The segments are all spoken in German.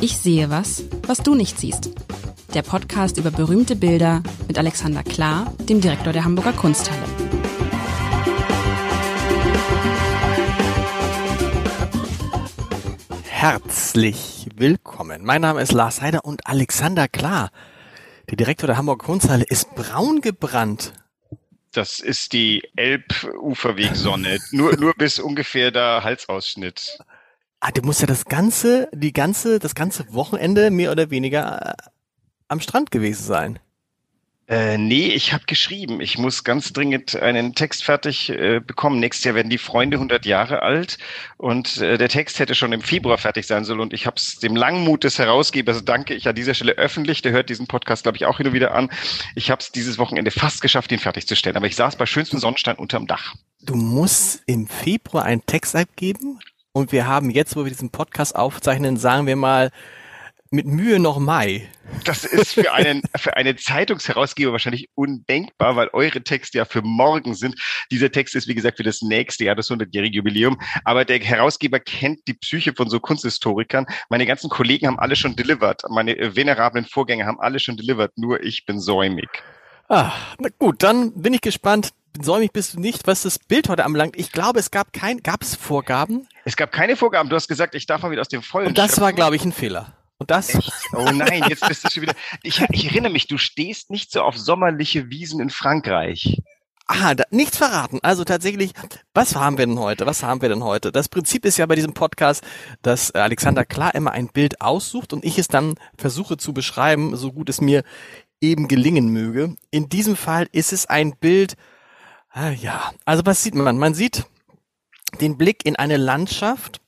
Ich sehe was, was du nicht siehst. Der Podcast über berühmte Bilder mit Alexander Klar, dem Direktor der Hamburger Kunsthalle. Herzlich willkommen. Mein Name ist Lars Heider und Alexander Klar, der Direktor der Hamburger Kunsthalle, ist braun gebrannt. Das ist die Elbuferwegsonne. nur, nur bis ungefähr der Halsausschnitt. Ah, du musst ja das ganze, die ganze, das ganze Wochenende mehr oder weniger äh, am Strand gewesen sein. Äh, nee, ich habe geschrieben. Ich muss ganz dringend einen Text fertig äh, bekommen. Nächstes Jahr werden die Freunde 100 Jahre alt und äh, der Text hätte schon im Februar fertig sein sollen und ich habe es dem Langmut des Herausgebers, danke ich an dieser Stelle öffentlich, der hört diesen Podcast, glaube ich, auch hin und wieder an. Ich habe es dieses Wochenende fast geschafft, ihn fertigzustellen, aber ich saß bei schönstem Sonnenstein unterm Dach. Du musst im Februar einen Text abgeben und wir haben jetzt, wo wir diesen Podcast aufzeichnen, sagen wir mal, mit Mühe noch Mai. Das ist für einen, für einen Zeitungsherausgeber wahrscheinlich undenkbar, weil eure Texte ja für morgen sind. Dieser Text ist, wie gesagt, für das nächste Jahr, das 100-jährige Jubiläum. Aber der Herausgeber kennt die Psyche von so Kunsthistorikern. Meine ganzen Kollegen haben alle schon delivered. Meine venerablen Vorgänger haben alle schon delivered. Nur ich bin säumig. Ah, na gut, dann bin ich gespannt. Säumig bist du nicht, was das Bild heute anbelangt. Ich glaube, es gab kein, gab es Vorgaben? Es gab keine Vorgaben. Du hast gesagt, ich darf mal wieder aus dem Vollen Und das schöpfen. war, glaube ich, ein Fehler. Und das? Echt? Oh nein, jetzt bist du schon wieder. Ich, ich erinnere mich, du stehst nicht so auf sommerliche Wiesen in Frankreich. Ah, da, nichts verraten. Also tatsächlich, was haben wir denn heute? Was haben wir denn heute? Das Prinzip ist ja bei diesem Podcast, dass Alexander klar immer ein Bild aussucht und ich es dann versuche zu beschreiben, so gut es mir eben gelingen möge. In diesem Fall ist es ein Bild, ah, ja, also was sieht man? Man sieht den Blick in eine Landschaft,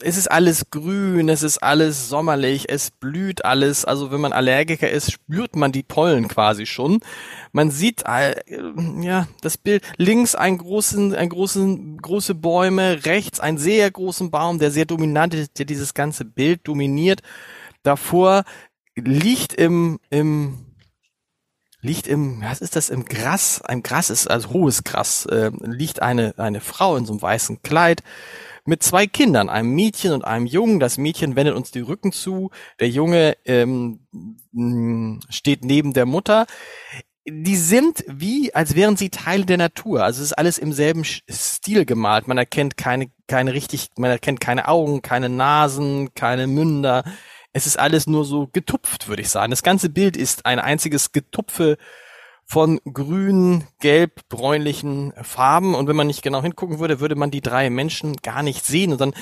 es ist alles grün, es ist alles sommerlich, es blüht alles. Also wenn man Allergiker ist, spürt man die Pollen quasi schon. Man sieht äh, ja das Bild links einen großen, einen großen, große Bäume, rechts einen sehr großen Baum, der sehr dominant ist, der dieses ganze Bild dominiert. Davor liegt im im liegt im, was ist das, im Gras, ein Gras ist, also hohes Gras, äh, liegt eine, eine Frau in so einem weißen Kleid, mit zwei Kindern, einem Mädchen und einem Jungen. Das Mädchen wendet uns die Rücken zu. Der Junge ähm, steht neben der Mutter. Die sind wie, als wären sie Teile der Natur. Also es ist alles im selben Stil gemalt. Man erkennt keine, keine richtig, man erkennt keine Augen, keine Nasen, keine Münder. Es ist alles nur so getupft, würde ich sagen. Das ganze Bild ist ein einziges Getupfe von grün, gelb, bräunlichen Farben. Und wenn man nicht genau hingucken würde, würde man die drei Menschen gar nicht sehen. Und dann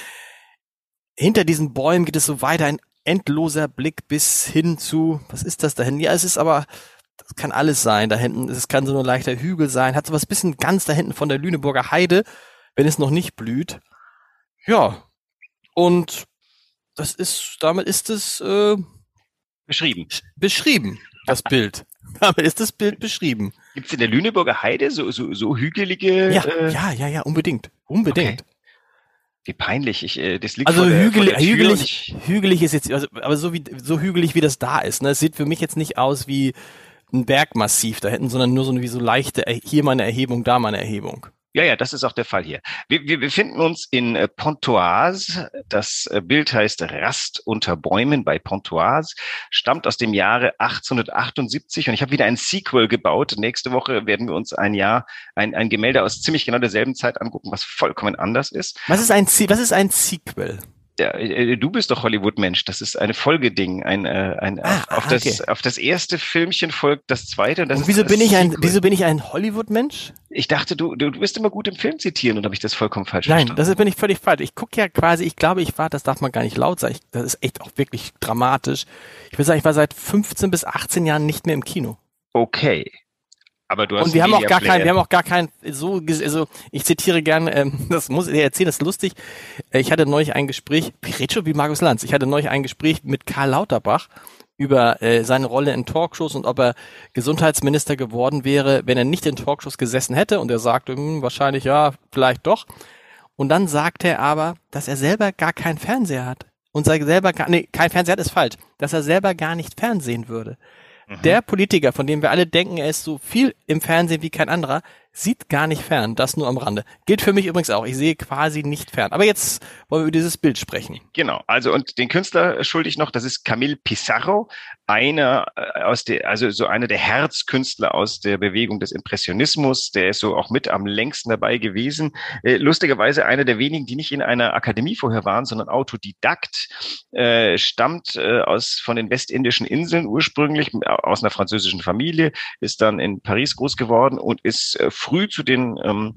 hinter diesen Bäumen geht es so weiter, ein endloser Blick bis hin zu, was ist das da hinten? Ja, es ist aber, das kann alles sein da hinten. Es kann so ein leichter Hügel sein, hat so was bisschen ganz da hinten von der Lüneburger Heide, wenn es noch nicht blüht. Ja. Und das ist, damit ist es äh, beschrieben. Beschrieben, das Bild. Damit ist das Bild beschrieben. Gibt es in der Lüneburger Heide so, so, so hügelige? Ja, äh... ja, ja, ja, unbedingt. Unbedingt. Okay. Wie peinlich. Ich, äh, das liegt also vor hügel, der, vor der hügelig, hügelig ist jetzt, also, aber so wie so hügelig wie das da ist. Ne, es sieht für mich jetzt nicht aus wie ein Bergmassiv da hinten, sondern nur so wie so leichte, hier mal eine Erhebung, da mal eine Erhebung. Ja, ja, das ist auch der Fall hier. Wir, wir befinden uns in äh, Pontoise. Das äh, Bild heißt Rast unter Bäumen bei Pontoise, stammt aus dem Jahre 1878 und ich habe wieder ein Sequel gebaut. Nächste Woche werden wir uns ein Jahr, ein, ein Gemälde aus ziemlich genau derselben Zeit angucken, was vollkommen anders ist. Was ist ein, was ist ein Sequel? Ja, äh, du bist doch Hollywood-Mensch. Das ist eine Folgeding. Ein, äh, ein, ah, auf, ah, okay. das, auf das erste Filmchen folgt das zweite. Und, das und wieso bin ich ein, wieso bin ich ein Hollywood-Mensch? Ich dachte, du, du, du bist immer gut im Film zitieren und habe ich das vollkommen falsch Nein, verstanden. das bin ich völlig falsch. Ich gucke ja quasi, ich glaube, ich war, das darf man gar nicht laut sagen. Ich, das ist echt auch wirklich dramatisch. Ich will sagen, ich war seit 15 bis 18 Jahren nicht mehr im Kino. Okay. Aber du hast und wir haben auch gar kein, wir haben auch gar kein so also ich zitiere gerne, ähm, das muss ich erzählen, das ist lustig. Äh, ich hatte neulich ein Gespräch, schon wie Markus Lanz. Ich hatte neulich ein Gespräch mit Karl Lauterbach über äh, seine Rolle in Talkshows und ob er Gesundheitsminister geworden wäre, wenn er nicht in Talkshows gesessen hätte. Und er sagte, hm, wahrscheinlich ja, vielleicht doch. Und dann sagte er aber, dass er selber gar keinen Fernseher hat. Und sei selber gar, nee, kein Fernseher hat ist falsch, dass er selber gar nicht fernsehen würde. Mhm. Der Politiker, von dem wir alle denken, er ist so viel im Fernsehen wie kein anderer, sieht gar nicht fern, das nur am Rande. Gilt für mich übrigens auch. Ich sehe quasi nicht fern. Aber jetzt wollen wir über dieses Bild sprechen. Genau. Also und den Künstler schuldig noch, das ist Camille Pissarro, einer äh, aus der, also so einer der Herzkünstler aus der Bewegung des Impressionismus. Der ist so auch mit am längsten dabei gewesen. Äh, lustigerweise einer der wenigen, die nicht in einer Akademie vorher waren, sondern Autodidakt, äh, stammt äh, aus von den westindischen Inseln ursprünglich aus einer französischen Familie, ist dann in Paris groß geworden und ist äh, früh zu den, ähm,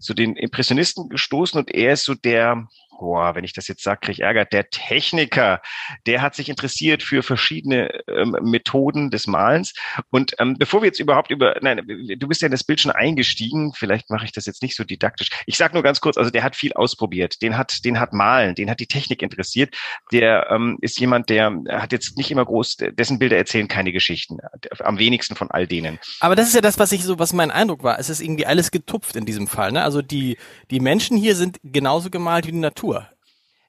zu den Impressionisten gestoßen und er ist so der, boah, wenn ich das jetzt sage, kriege ich Ärger, der Techniker, der hat sich interessiert für verschiedene ähm, Methoden des Malens. Und ähm, bevor wir jetzt überhaupt über, nein, du bist ja in das Bild schon eingestiegen, vielleicht mache ich das jetzt nicht so didaktisch. Ich sage nur ganz kurz, also der hat viel ausprobiert, den hat, den hat Malen, den hat die Technik interessiert. Der ähm, ist jemand, der hat jetzt nicht immer groß, dessen Bilder erzählen keine Geschichten, am wenigsten von all denen. Aber das ist ja das, was ich so, was mein Eindruck war. Es ist irgendwie alles getupft in diesem Fall. Ne? Also die, die Menschen hier sind genauso gemalt wie die Natur.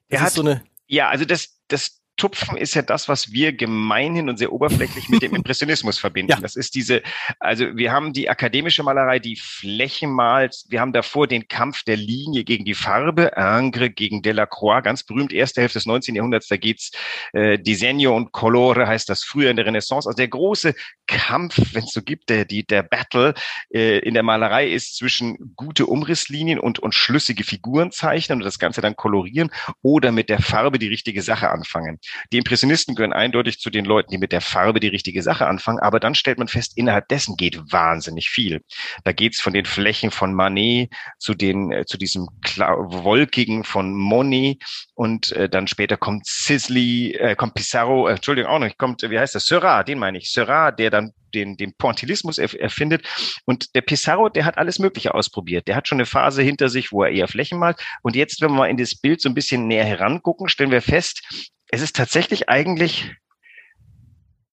Er hat, so eine ja, also das, das Tupfen ist ja das, was wir gemeinhin und sehr oberflächlich mit dem Impressionismus verbinden. Ja. Das ist diese, also wir haben die akademische Malerei, die Flächen malt. Wir haben davor den Kampf der Linie gegen die Farbe, Ingres gegen Delacroix, ganz berühmt, erste Hälfte des 19. Jahrhunderts. Da geht's äh, Disegno und Colore heißt das früher in der Renaissance. Also der große Kampf, wenn es so gibt, der, die, der Battle äh, in der Malerei ist zwischen gute Umrisslinien und, und schlüssige Figuren zeichnen und das Ganze dann kolorieren oder mit der Farbe die richtige Sache anfangen. Die Impressionisten gehören eindeutig zu den Leuten, die mit der Farbe die richtige Sache anfangen, aber dann stellt man fest, innerhalb dessen geht wahnsinnig viel. Da geht's von den Flächen von Manet zu den äh, zu diesem wolkigen von Monet und äh, dann später kommt Sisley, äh, kommt Pissarro, äh, Entschuldigung auch noch, kommt, wie heißt das, Seurat, den meine ich, Seurat, der dann den, den Pointillismus erfindet. Und der Pissarro, der hat alles Mögliche ausprobiert. Der hat schon eine Phase hinter sich, wo er eher Flächen malt. Und jetzt, wenn wir mal in das Bild so ein bisschen näher herangucken, stellen wir fest, es ist tatsächlich eigentlich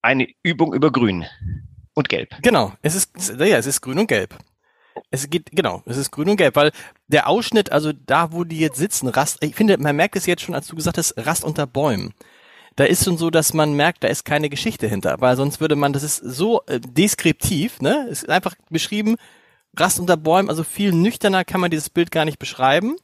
eine Übung über Grün und Gelb. Genau, es ist, ja, es ist Grün und Gelb. Es geht, genau, es ist grün und gelb, weil der Ausschnitt, also da, wo die jetzt sitzen, Rast, ich finde, man merkt es jetzt schon, als du gesagt hast, Rast unter Bäumen. Da ist schon so, dass man merkt, da ist keine Geschichte hinter, weil sonst würde man, das ist so äh, deskriptiv, ne? Es ist einfach beschrieben, Rast unter Bäumen, also viel nüchterner kann man dieses Bild gar nicht beschreiben.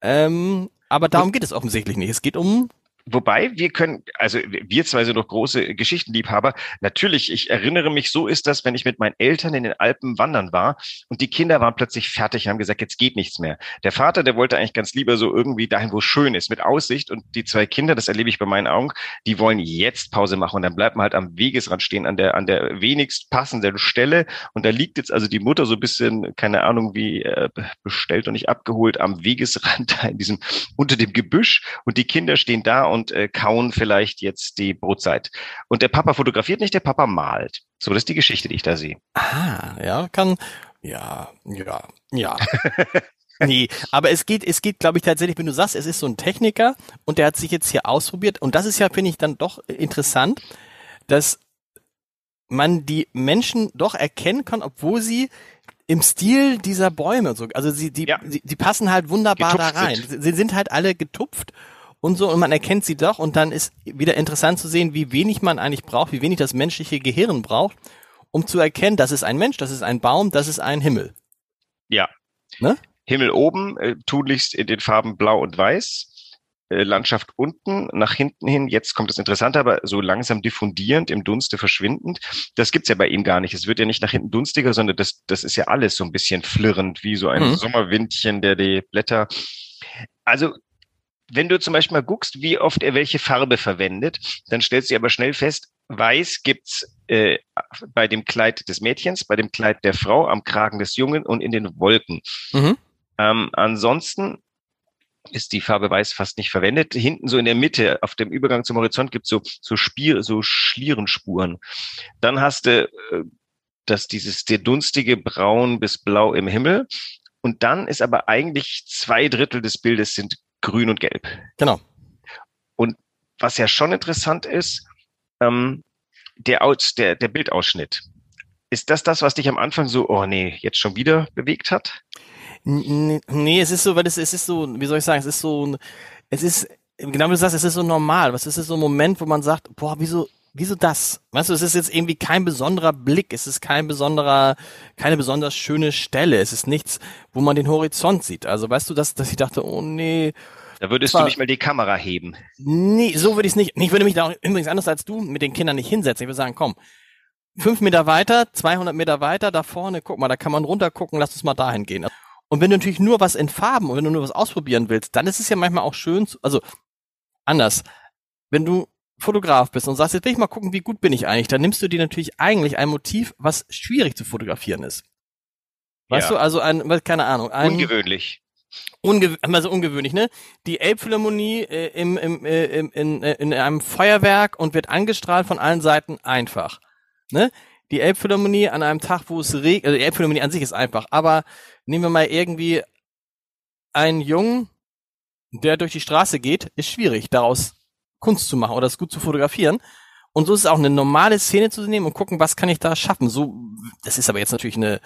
Ähm, aber darum geht es offensichtlich nicht. Es geht um Wobei wir können, also wir zwei sind doch große Geschichtenliebhaber. Natürlich, ich erinnere mich, so ist das, wenn ich mit meinen Eltern in den Alpen wandern war und die Kinder waren plötzlich fertig, haben gesagt, jetzt geht nichts mehr. Der Vater, der wollte eigentlich ganz lieber so irgendwie dahin, wo es schön ist, mit Aussicht. Und die zwei Kinder, das erlebe ich bei meinen Augen, die wollen jetzt Pause machen und dann bleibt man halt am Wegesrand stehen, an der, an der wenigst passenden Stelle. Und da liegt jetzt also die Mutter so ein bisschen, keine Ahnung, wie äh, bestellt und nicht abgeholt am Wegesrand da in diesem, unter dem Gebüsch und die Kinder stehen da und äh, kauen vielleicht jetzt die Brotzeit. Und der Papa fotografiert nicht, der Papa malt. So, das ist die Geschichte, die ich da sehe. Ah, ja, kann, ja, ja, ja. nee, aber es geht, es geht, glaube ich, tatsächlich, wenn du sagst, es ist so ein Techniker und der hat sich jetzt hier ausprobiert und das ist ja, finde ich, dann doch interessant, dass man die Menschen doch erkennen kann, obwohl sie im Stil dieser Bäume so, also sie, die, ja. die, die passen halt wunderbar getupft da rein. Sind. Sie sind halt alle getupft und so und man erkennt sie doch und dann ist wieder interessant zu sehen, wie wenig man eigentlich braucht, wie wenig das menschliche Gehirn braucht, um zu erkennen, das ist ein Mensch, das ist ein Baum, das ist ein Himmel. Ja. Ne? Himmel oben, äh, tunlichst in den Farben blau und weiß. Äh, Landschaft unten, nach hinten hin, jetzt kommt das Interessante, aber so langsam diffundierend, im Dunste verschwindend. Das gibt's ja bei ihm gar nicht. Es wird ja nicht nach hinten dunstiger, sondern das, das ist ja alles so ein bisschen flirrend, wie so ein mhm. Sommerwindchen, der die Blätter. Also wenn du zum Beispiel mal guckst, wie oft er welche Farbe verwendet, dann stellst du aber schnell fest, weiß gibt's äh, bei dem Kleid des Mädchens, bei dem Kleid der Frau, am Kragen des Jungen und in den Wolken. Mhm. Ähm, ansonsten ist die Farbe weiß fast nicht verwendet. Hinten so in der Mitte, auf dem Übergang zum Horizont gibt's so, so, Spier, so Schlierenspuren. Dann hast du äh, das, dieses, der dunstige Braun bis Blau im Himmel. Und dann ist aber eigentlich zwei Drittel des Bildes sind grün und gelb. Genau. Und was ja schon interessant ist, ähm, der, Aus, der, der Bildausschnitt. Ist das das, was dich am Anfang so, oh nee, jetzt schon wieder bewegt hat? Nee, es ist so, weil es, es ist so, wie soll ich sagen, es ist so, es ist, genau wie du sagst, es ist so normal. Was ist so ein Moment, wo man sagt, boah, wieso, wieso das? Weißt du, es ist jetzt irgendwie kein besonderer Blick, es ist kein besonderer, keine besonders schöne Stelle, es ist nichts, wo man den Horizont sieht. Also weißt du, dass, dass ich dachte, oh nee. Da würdest war, du nicht mal die Kamera heben. Nee, so würde ich es nicht. Ich würde mich da auch, übrigens anders als du mit den Kindern nicht hinsetzen. Ich würde sagen, komm, fünf Meter weiter, 200 Meter weiter, da vorne, guck mal, da kann man runter gucken, lass uns mal dahin gehen. Und wenn du natürlich nur was in Farben und wenn du nur was ausprobieren willst, dann ist es ja manchmal auch schön, zu, also anders. Wenn du Fotograf bist und sagst, jetzt will ich mal gucken, wie gut bin ich eigentlich, dann nimmst du dir natürlich eigentlich ein Motiv, was schwierig zu fotografieren ist. Weißt ja. du, also ein, keine Ahnung. Ein, ungewöhnlich. Ungew also ungewöhnlich, ne? Die Elbphilharmonie äh, im, im, äh, im, in, äh, in einem Feuerwerk und wird angestrahlt von allen Seiten einfach. Ne? Die Elbphilharmonie an einem Tag, wo es regnet, also die Elbphilharmonie an sich ist einfach, aber nehmen wir mal irgendwie einen Jungen, der durch die Straße geht, ist schwierig, daraus Kunst zu machen oder das gut zu fotografieren. Und so ist es auch eine normale Szene zu nehmen und gucken, was kann ich da schaffen. So, das ist aber jetzt natürlich eine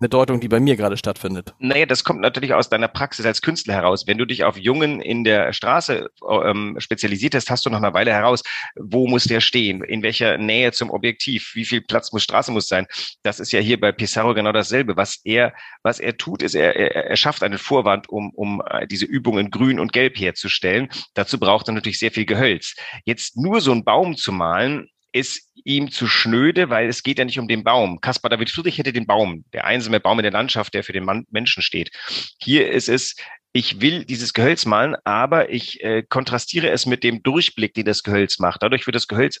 eine Deutung, die bei mir gerade stattfindet. Naja, das kommt natürlich aus deiner Praxis als Künstler heraus. Wenn du dich auf Jungen in der Straße ähm, spezialisiert hast, hast du nach einer Weile heraus, wo muss der stehen, in welcher Nähe zum Objektiv, wie viel Platz muss Straße muss sein. Das ist ja hier bei Pissarro genau dasselbe. Was er, was er tut, ist, er, er, er schafft einen Vorwand, um, um äh, diese Übungen grün und gelb herzustellen. Dazu braucht er natürlich sehr viel Gehölz. Jetzt nur so einen Baum zu malen, ist ihm zu schnöde, weil es geht ja nicht um den Baum. Caspar David Friedrich hätte den Baum, der einsame Baum in der Landschaft, der für den Mann, Menschen steht. Hier ist es, ich will dieses Gehölz malen, aber ich äh, kontrastiere es mit dem Durchblick, den das Gehölz macht. Dadurch wird das Gehölz,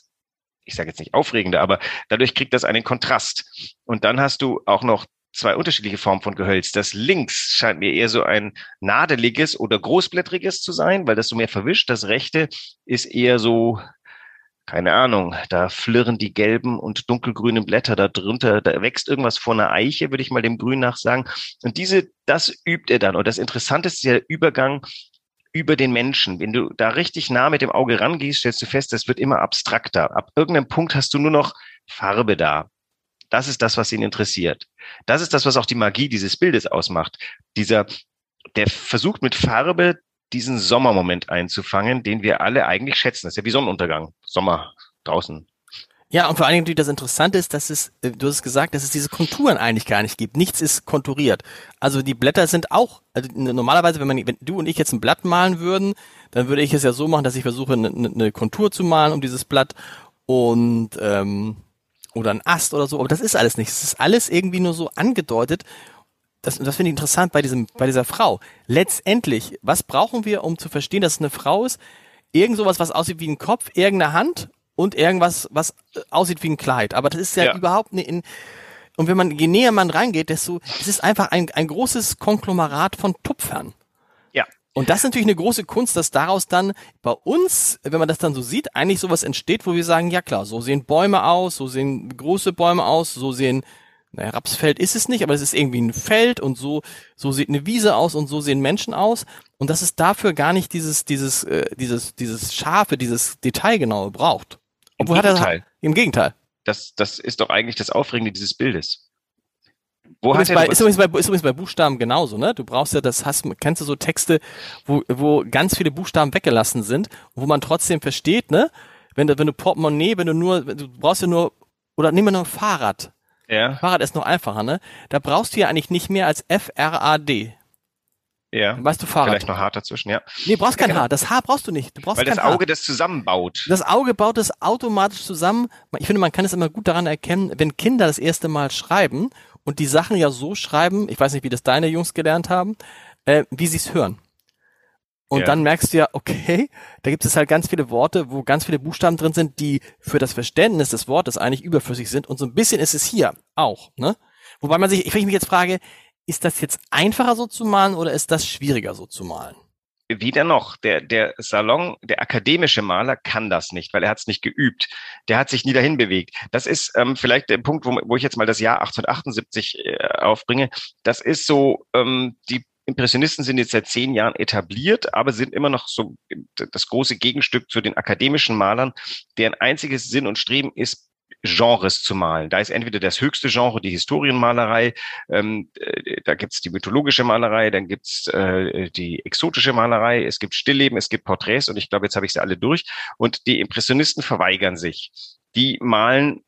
ich sage jetzt nicht aufregender, aber dadurch kriegt das einen Kontrast. Und dann hast du auch noch zwei unterschiedliche Formen von Gehölz. Das links scheint mir eher so ein nadeliges oder großblättriges zu sein, weil das so mehr verwischt. Das rechte ist eher so keine Ahnung, da flirren die gelben und dunkelgrünen Blätter da drunter, da wächst irgendwas vor einer Eiche, würde ich mal dem Grün nach sagen. Und diese, das übt er dann. Und das Interessante ist der Übergang über den Menschen. Wenn du da richtig nah mit dem Auge rangehst, stellst du fest, das wird immer abstrakter. Ab irgendeinem Punkt hast du nur noch Farbe da. Das ist das, was ihn interessiert. Das ist das, was auch die Magie dieses Bildes ausmacht. Dieser, der versucht mit Farbe diesen Sommermoment einzufangen, den wir alle eigentlich schätzen. Das ist ja wie Sonnenuntergang. Sommer draußen. Ja, und vor allen Dingen das Interessante ist, dass es, äh, du hast es gesagt, dass es diese Konturen eigentlich gar nicht gibt. Nichts ist konturiert. Also die Blätter sind auch, also normalerweise, wenn man, wenn du und ich jetzt ein Blatt malen würden, dann würde ich es ja so machen, dass ich versuche, eine, eine Kontur zu malen um dieses Blatt und ähm, oder ein Ast oder so. Aber das ist alles nicht. Es ist alles irgendwie nur so angedeutet das, das finde ich interessant bei diesem, bei dieser Frau. Letztendlich, was brauchen wir, um zu verstehen, dass es eine Frau ist? Irgend sowas, was aussieht wie ein Kopf, irgendeine Hand und irgendwas, was äh, aussieht wie ein Kleid. Aber das ist ja, ja. überhaupt nicht in, und wenn man, je näher man reingeht, desto, es ist einfach ein, ein großes Konglomerat von Tupfern. Ja. Und das ist natürlich eine große Kunst, dass daraus dann bei uns, wenn man das dann so sieht, eigentlich sowas entsteht, wo wir sagen, ja klar, so sehen Bäume aus, so sehen große Bäume aus, so sehen naja, Rapsfeld ist es nicht, aber es ist irgendwie ein Feld und so, so sieht eine Wiese aus und so sehen Menschen aus. Und dass es dafür gar nicht dieses, dieses, äh, dieses, dieses scharfe, dieses Detailgenaue braucht. Obwohl Im Gegenteil. Hat er, Im Gegenteil. Das, das ist doch eigentlich das Aufregende dieses Bildes. Wo ist, bei, ist, übrigens bei, ist übrigens bei Buchstaben genauso, ne? Du brauchst ja, das hast, kennst du so Texte, wo, wo ganz viele Buchstaben weggelassen sind, wo man trotzdem versteht, ne? Wenn du, wenn du Portemonnaie, wenn du nur, du brauchst ja nur, oder nehmen wir nur ein Fahrrad. Ja. Fahrrad ist noch einfacher, ne? Da brauchst du ja eigentlich nicht mehr als F-R-A-D. Ja. Weißt du Fahrrad? Vielleicht noch H dazwischen, ja. Nee, brauchst kein ja, genau. Haar. Das Haar brauchst du nicht. Du brauchst Weil kein das Auge Haar. das zusammenbaut. Das Auge baut es automatisch zusammen. Ich finde, man kann es immer gut daran erkennen, wenn Kinder das erste Mal schreiben und die Sachen ja so schreiben, ich weiß nicht, wie das deine Jungs gelernt haben, äh, wie sie es hören. Und ja. dann merkst du ja, okay, da gibt es halt ganz viele Worte, wo ganz viele Buchstaben drin sind, die für das Verständnis des Wortes eigentlich überflüssig sind. Und so ein bisschen ist es hier auch, ne? Wobei man sich, ich mich jetzt frage, ist das jetzt einfacher so zu malen oder ist das schwieriger so zu malen? Wieder noch, der, der Salon, der akademische Maler kann das nicht, weil er hat es nicht geübt. Der hat sich nie dahin bewegt. Das ist ähm, vielleicht der Punkt, wo, wo ich jetzt mal das Jahr 1878 äh, aufbringe. Das ist so ähm, die Impressionisten sind jetzt seit zehn Jahren etabliert, aber sind immer noch so das große Gegenstück zu den akademischen Malern, deren einziges Sinn und Streben ist, Genres zu malen. Da ist entweder das höchste Genre die Historienmalerei, ähm, äh, da gibt's die mythologische Malerei, dann gibt's äh, die exotische Malerei, es gibt Stillleben, es gibt Porträts und ich glaube, jetzt habe ich sie alle durch. Und die Impressionisten verweigern sich. die malen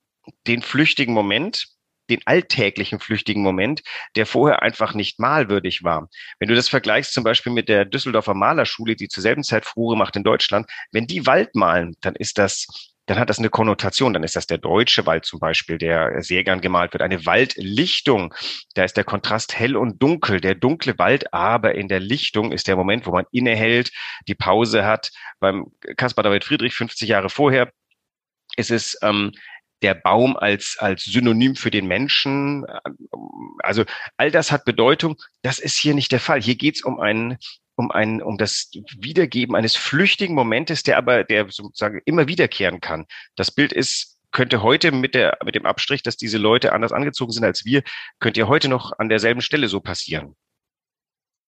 den flüchtigen Moment, den alltäglichen flüchtigen Moment, der vorher einfach nicht malwürdig war. Wenn du das vergleichst zum Beispiel mit der Düsseldorfer Malerschule, die zur selben Zeit Furore macht in Deutschland, wenn die Wald malen, dann ist das dann hat das eine Konnotation. Dann ist das der deutsche Wald zum Beispiel, der sehr gern gemalt wird. Eine Waldlichtung. Da ist der Kontrast hell und dunkel. Der dunkle Wald, aber in der Lichtung ist der Moment, wo man innehält, die Pause hat. Beim Caspar David Friedrich 50 Jahre vorher ist es ähm, der Baum als, als Synonym für den Menschen. Also all das hat Bedeutung. Das ist hier nicht der Fall. Hier geht es um einen um ein, um das Wiedergeben eines flüchtigen Momentes, der aber, der sozusagen immer wiederkehren kann. Das Bild ist, könnte heute mit der, mit dem Abstrich, dass diese Leute anders angezogen sind als wir, könnte ja heute noch an derselben Stelle so passieren.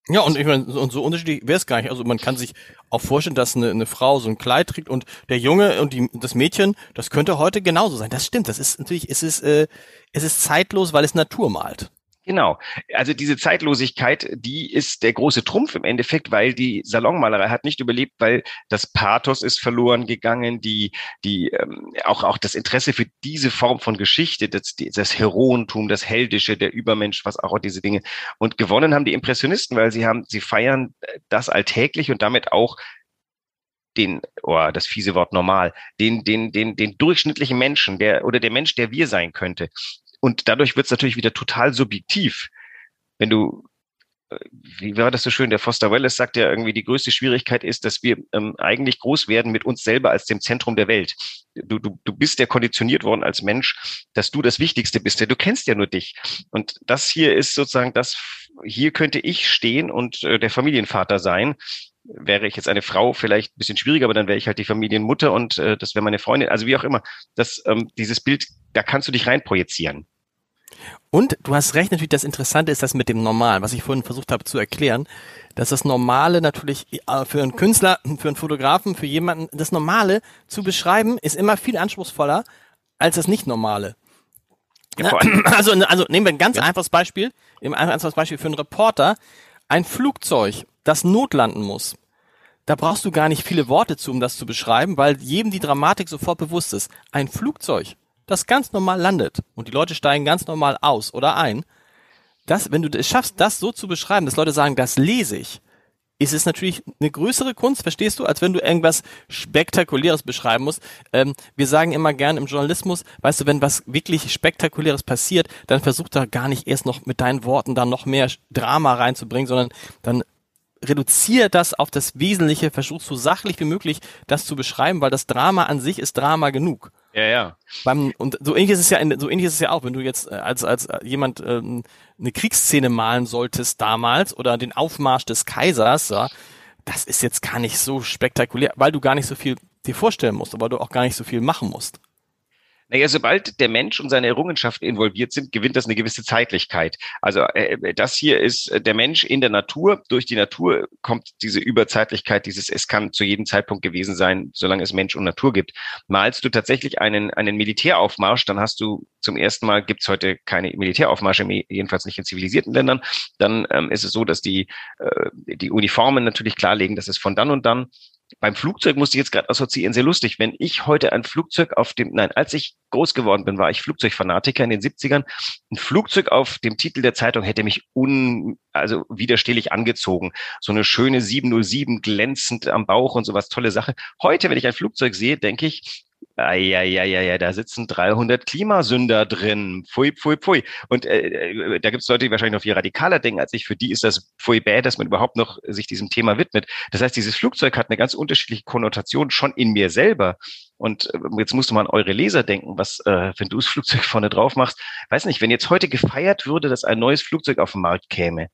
Ja, und ich meine, und so unterschiedlich wäre es gar nicht. Also man kann sich auch vorstellen, dass eine, eine Frau so ein Kleid trägt und der Junge und die, das Mädchen, das könnte heute genauso sein. Das stimmt. Das ist natürlich, es ist, äh, es ist zeitlos, weil es Natur malt. Genau. Also diese Zeitlosigkeit, die ist der große Trumpf im Endeffekt, weil die Salonmalerei hat nicht überlebt, weil das Pathos ist verloren gegangen, die, die ähm, auch auch das Interesse für diese Form von Geschichte, das, das Heroentum, das Heldische, der Übermensch, was auch diese Dinge. Und gewonnen haben die Impressionisten, weil sie haben, sie feiern das alltäglich und damit auch den, oh, das fiese Wort normal, den, den, den, den durchschnittlichen Menschen, der oder der Mensch, der wir sein könnte. Und dadurch wird es natürlich wieder total subjektiv. Wenn du, äh, wie war das so schön, der Foster Wallace sagt ja irgendwie, die größte Schwierigkeit ist, dass wir ähm, eigentlich groß werden mit uns selber als dem Zentrum der Welt. Du, du, du bist ja konditioniert worden als Mensch, dass du das Wichtigste bist. Du kennst ja nur dich. Und das hier ist sozusagen das, hier könnte ich stehen und äh, der Familienvater sein wäre ich jetzt eine Frau vielleicht ein bisschen schwieriger, aber dann wäre ich halt die Familienmutter und äh, das wäre meine Freundin. Also wie auch immer, das, ähm, dieses Bild, da kannst du dich reinprojizieren. Und du hast recht, natürlich das Interessante ist das mit dem Normalen, was ich vorhin versucht habe zu erklären, dass das Normale natürlich äh, für einen Künstler, für einen Fotografen, für jemanden, das Normale zu beschreiben, ist immer viel anspruchsvoller als das Nicht-Normale. Also, also nehmen wir ein ganz ja. einfaches Beispiel, ein einfaches Beispiel für einen Reporter. Ein Flugzeug, das notlanden muss. Da brauchst du gar nicht viele Worte zu, um das zu beschreiben, weil jedem die Dramatik sofort bewusst ist. Ein Flugzeug das ganz normal landet und die Leute steigen ganz normal aus oder ein, das, wenn du es schaffst, das so zu beschreiben, dass Leute sagen, das lese ich, ist es natürlich eine größere Kunst, verstehst du, als wenn du irgendwas Spektakuläres beschreiben musst. Ähm, wir sagen immer gern im Journalismus, weißt du, wenn was wirklich Spektakuläres passiert, dann versuch da gar nicht erst noch mit deinen Worten da noch mehr Drama reinzubringen, sondern dann reduziere das auf das Wesentliche, versuch so sachlich wie möglich das zu beschreiben, weil das Drama an sich ist Drama genug. Ja, ja. Beim, und so ähnlich ist es ja, so ähnlich ist es ja auch, wenn du jetzt äh, als als äh, jemand ähm, eine Kriegsszene malen solltest damals oder den Aufmarsch des Kaisers, ja, das ist jetzt gar nicht so spektakulär, weil du gar nicht so viel dir vorstellen musst, aber du auch gar nicht so viel machen musst. Naja, sobald der Mensch und seine Errungenschaften involviert sind, gewinnt das eine gewisse Zeitlichkeit. Also äh, das hier ist äh, der Mensch in der Natur. Durch die Natur kommt diese Überzeitlichkeit, dieses es kann zu jedem Zeitpunkt gewesen sein, solange es Mensch und Natur gibt. Malst du tatsächlich einen, einen Militäraufmarsch, dann hast du zum ersten Mal gibt's heute keine Militäraufmarsche, jedenfalls nicht in zivilisierten Ländern. Dann ähm, ist es so, dass die, äh, die Uniformen natürlich klarlegen, dass es von dann und dann beim Flugzeug musste ich jetzt gerade assoziieren, sehr lustig. Wenn ich heute ein Flugzeug auf dem, nein, als ich groß geworden bin, war ich Flugzeugfanatiker in den 70ern. Ein Flugzeug auf dem Titel der Zeitung hätte mich un, also widerstehlich angezogen. So eine schöne 707 glänzend am Bauch und sowas, tolle Sache. Heute, wenn ich ein Flugzeug sehe, denke ich, ja, da sitzen 300 Klimasünder drin. Pfui, pfui, pfui. Und äh, äh da gibt es Leute, die wahrscheinlich noch viel radikaler denken als ich. Für die ist das pfui bad, dass man überhaupt noch sich diesem Thema widmet. Das heißt, dieses Flugzeug hat eine ganz unterschiedliche Konnotation schon in mir selber. Und äh, jetzt musst du mal an eure Leser denken, was, äh, wenn du das Flugzeug vorne drauf machst. Weiß nicht, wenn jetzt heute gefeiert würde, dass ein neues Flugzeug auf den Markt käme,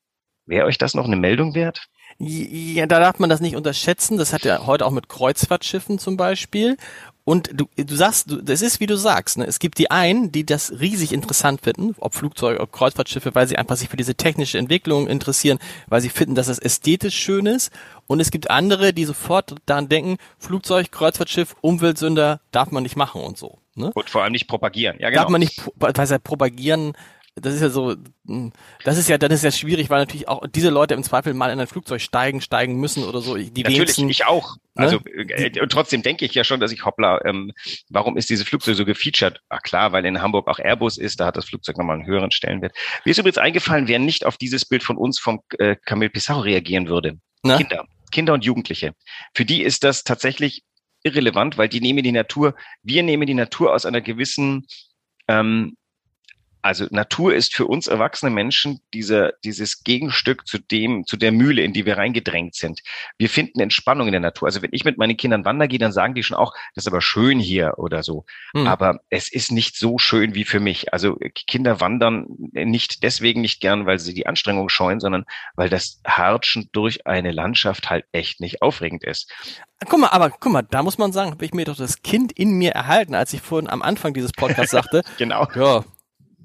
wäre euch das noch eine Meldung wert? Ja, da darf man das nicht unterschätzen. Das hat ja heute auch mit Kreuzfahrtschiffen zum Beispiel. Und du, du sagst, du, das ist wie du sagst, ne? es gibt die einen, die das riesig interessant finden, ob Flugzeuge, ob Kreuzfahrtschiffe, weil sie einfach sich für diese technische Entwicklung interessieren, weil sie finden, dass es ästhetisch schön ist. Und es gibt andere, die sofort daran denken, Flugzeug, Kreuzfahrtschiff, Umweltsünder darf man nicht machen und so. Ne? Und vor allem nicht propagieren. Ja, genau. Darf man nicht, weil propagieren das ist ja so, hm, das ist ja, dann ist ja schwierig, weil natürlich auch diese Leute im Zweifel mal in ein Flugzeug steigen, steigen müssen oder so. Die Natürlich, wenigsten, ich auch. Ne? Also äh, und trotzdem denke ich ja schon, dass ich hoppla, ähm, warum ist dieses Flugzeug so gefeatured? Ah klar, weil in Hamburg auch Airbus ist, da hat das Flugzeug nochmal einen höheren Stellenwert. Mir ist übrigens eingefallen, wer nicht auf dieses Bild von uns vom äh, Camille Pissarro reagieren würde. Na? Kinder. Kinder und Jugendliche. Für die ist das tatsächlich irrelevant, weil die nehmen die Natur, wir nehmen die Natur aus einer gewissen ähm, also Natur ist für uns erwachsene Menschen dieser, dieses Gegenstück zu dem, zu der Mühle, in die wir reingedrängt sind. Wir finden Entspannung in der Natur. Also wenn ich mit meinen Kindern wandern gehe, dann sagen die schon auch, das ist aber schön hier oder so. Hm. Aber es ist nicht so schön wie für mich. Also Kinder wandern nicht deswegen nicht gern, weil sie die Anstrengung scheuen, sondern weil das Hartschen durch eine Landschaft halt echt nicht aufregend ist. Guck mal, aber guck mal, da muss man sagen, habe ich mir doch das Kind in mir erhalten, als ich vorhin am Anfang dieses Podcasts sagte, Genau, ja,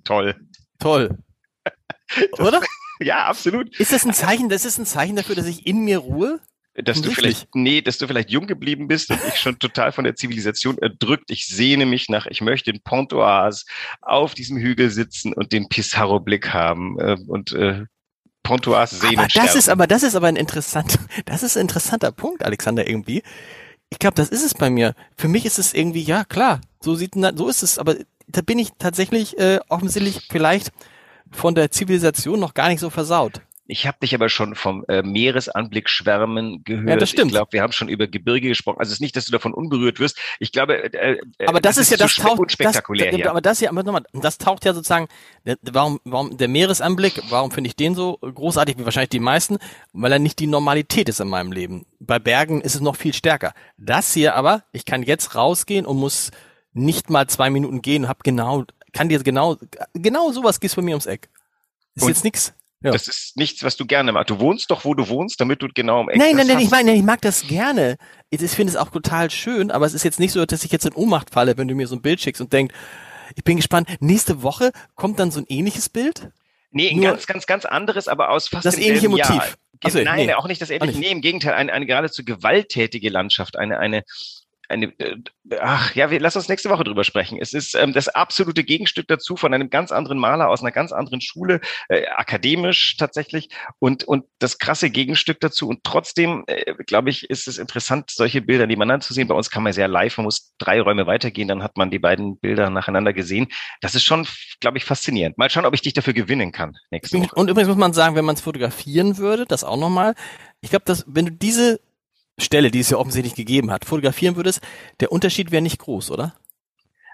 toll. toll. Oder? Ja, absolut. Ist das ein Zeichen, das ist ein Zeichen dafür, dass ich in mir ruhe? dass du vielleicht, nee, dass du vielleicht jung geblieben bist und ich schon total von der Zivilisation erdrückt. Ich sehne mich nach, ich möchte in Pontoise auf diesem Hügel sitzen und den Pissarro-Blick haben äh, und äh, Pontoise sehen Aber das sterben. ist aber, das ist aber ein interessanter, das ist ein interessanter Punkt, Alexander, irgendwie. Ich glaube, das ist es bei mir. Für mich ist es irgendwie, ja, klar, so sieht, so ist es, aber da bin ich tatsächlich äh, offensichtlich vielleicht von der Zivilisation noch gar nicht so versaut. Ich habe dich aber schon vom äh, Meeresanblick schwärmen gehört. Ja, das stimmt. Ich glaube, wir haben schon über Gebirge gesprochen. Also es ist nicht, dass du davon unberührt wirst. Ich glaube, äh, äh, Aber das, ist ja, das taucht, unspektakulär das, hier. aber das ja, aber nochmal, das taucht ja sozusagen, warum, warum der Meeresanblick, warum finde ich den so großartig, wie wahrscheinlich die meisten? Weil er nicht die Normalität ist in meinem Leben. Bei Bergen ist es noch viel stärker. Das hier aber, ich kann jetzt rausgehen und muss nicht mal zwei Minuten gehen und hab genau, kann dir genau, genau sowas gehst bei mir ums Eck. Ist Und jetzt nix. Ja. Das ist nichts, was du gerne machst. Du wohnst doch, wo du wohnst, damit du genau am Eck Nein, nein, nein, ich meine, ich mag das gerne. Ich ich finde es auch total schön, aber es ist jetzt nicht so, dass ich jetzt in Ohnmacht falle, wenn du mir so ein Bild schickst und denkst, ich bin gespannt, nächste Woche kommt dann so ein ähnliches Bild? Nee, ein Nur- ganz, ganz, ganz anderes, aber aus fast Das ähnliche Jahr. Motiv. Ge- Ach so, Nein, nee. auch nicht das ähnliche. nicht. Nee, im Gegenteil, eine, eine geradezu gewalttätige Landschaft, eine, eine, eine, äh, ach ja, wir lass uns nächste Woche drüber sprechen. Es ist ähm, das absolute Gegenstück dazu von einem ganz anderen Maler aus einer ganz anderen Schule, äh, akademisch tatsächlich und und das krasse Gegenstück dazu und trotzdem äh, glaube ich ist es interessant solche Bilder nebeneinander zu sehen. Bei uns kann man sehr live, man muss drei Räume weitergehen, dann hat man die beiden Bilder nacheinander gesehen. Das ist schon, glaube ich, faszinierend. Mal schauen, ob ich dich dafür gewinnen kann nächste Woche. Und übrigens muss man sagen, wenn man es fotografieren würde, das auch nochmal, ich glaube, dass wenn du diese Stelle, die es ja offensichtlich gegeben hat, fotografieren würdest, der Unterschied wäre nicht groß, oder?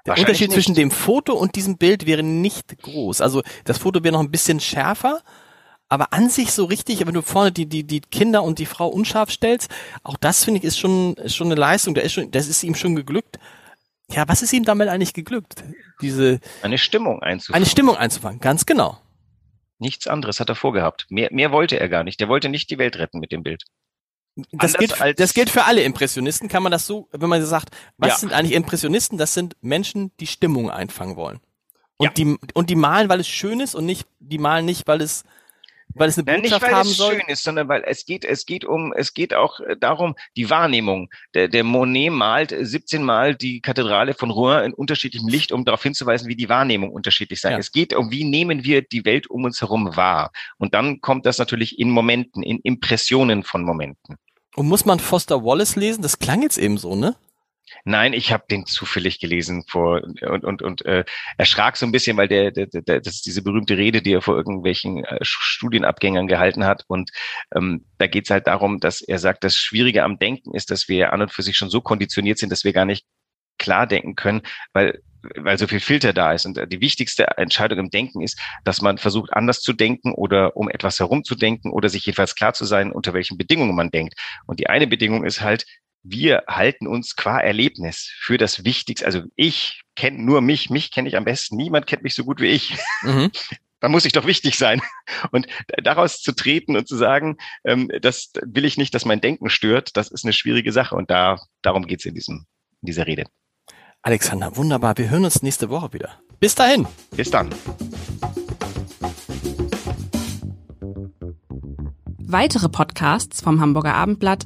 Der Unterschied nicht. zwischen dem Foto und diesem Bild wäre nicht groß. Also das Foto wäre noch ein bisschen schärfer, aber an sich so richtig, wenn du vorne die, die, die Kinder und die Frau unscharf stellst, auch das finde ich ist schon, ist schon eine Leistung. Der ist schon, das ist ihm schon geglückt. Ja, was ist ihm damit eigentlich geglückt? Diese, Eine Stimmung einzufangen. eine Stimmung einzufangen, ganz genau. Nichts anderes hat er vorgehabt. Mehr, mehr wollte er gar nicht. Der wollte nicht die Welt retten mit dem Bild. Das gilt, das gilt für alle Impressionisten, kann man das so, wenn man sagt, was Ja. sind eigentlich Impressionisten? Das sind Menschen, die Stimmung einfangen wollen. Und Ja. die, und die malen, weil es schön ist und nicht, die malen nicht, weil es, weil es eine Nein, nicht Botschaft weil haben es soll. schön ist, sondern weil es geht, es geht um, es geht auch äh, darum, die Wahrnehmung. Der, der Monet malt äh, 17 Mal die Kathedrale von Rouen in unterschiedlichem Licht, um darauf hinzuweisen, wie die Wahrnehmung unterschiedlich sein. Ja. Es geht um, wie nehmen wir die Welt um uns herum wahr. Und dann kommt das natürlich in Momenten, in Impressionen von Momenten. Und muss man Foster Wallace lesen? Das klang jetzt eben so, ne? Nein, ich habe den zufällig gelesen vor und und und äh, erschrak so ein bisschen, weil der, der, der das ist diese berühmte Rede, die er vor irgendwelchen äh, Studienabgängern gehalten hat und ähm, da geht es halt darum, dass er sagt, das Schwierige am Denken ist, dass wir an und für sich schon so konditioniert sind, dass wir gar nicht klar denken können, weil weil so viel Filter da ist. Und äh, die wichtigste Entscheidung im Denken ist, dass man versucht, anders zu denken oder um etwas herumzudenken oder sich jedenfalls klar zu sein, unter welchen Bedingungen man denkt. Und die eine Bedingung ist halt, wir halten uns qua Erlebnis für das Wichtigste. Also ich kenne nur mich, mich kenne ich am besten. Niemand kennt mich so gut wie ich. Mhm. Da muss ich doch wichtig sein. Und daraus zu treten und zu sagen, ähm, das will ich nicht, dass mein Denken stört, das ist eine schwierige Sache. Und da darum geht's in diesem in dieser Rede. Alexander, wunderbar. Wir hören uns nächste Woche wieder. Bis dahin. Bis dann. Weitere Podcasts vom Hamburger Abendblatt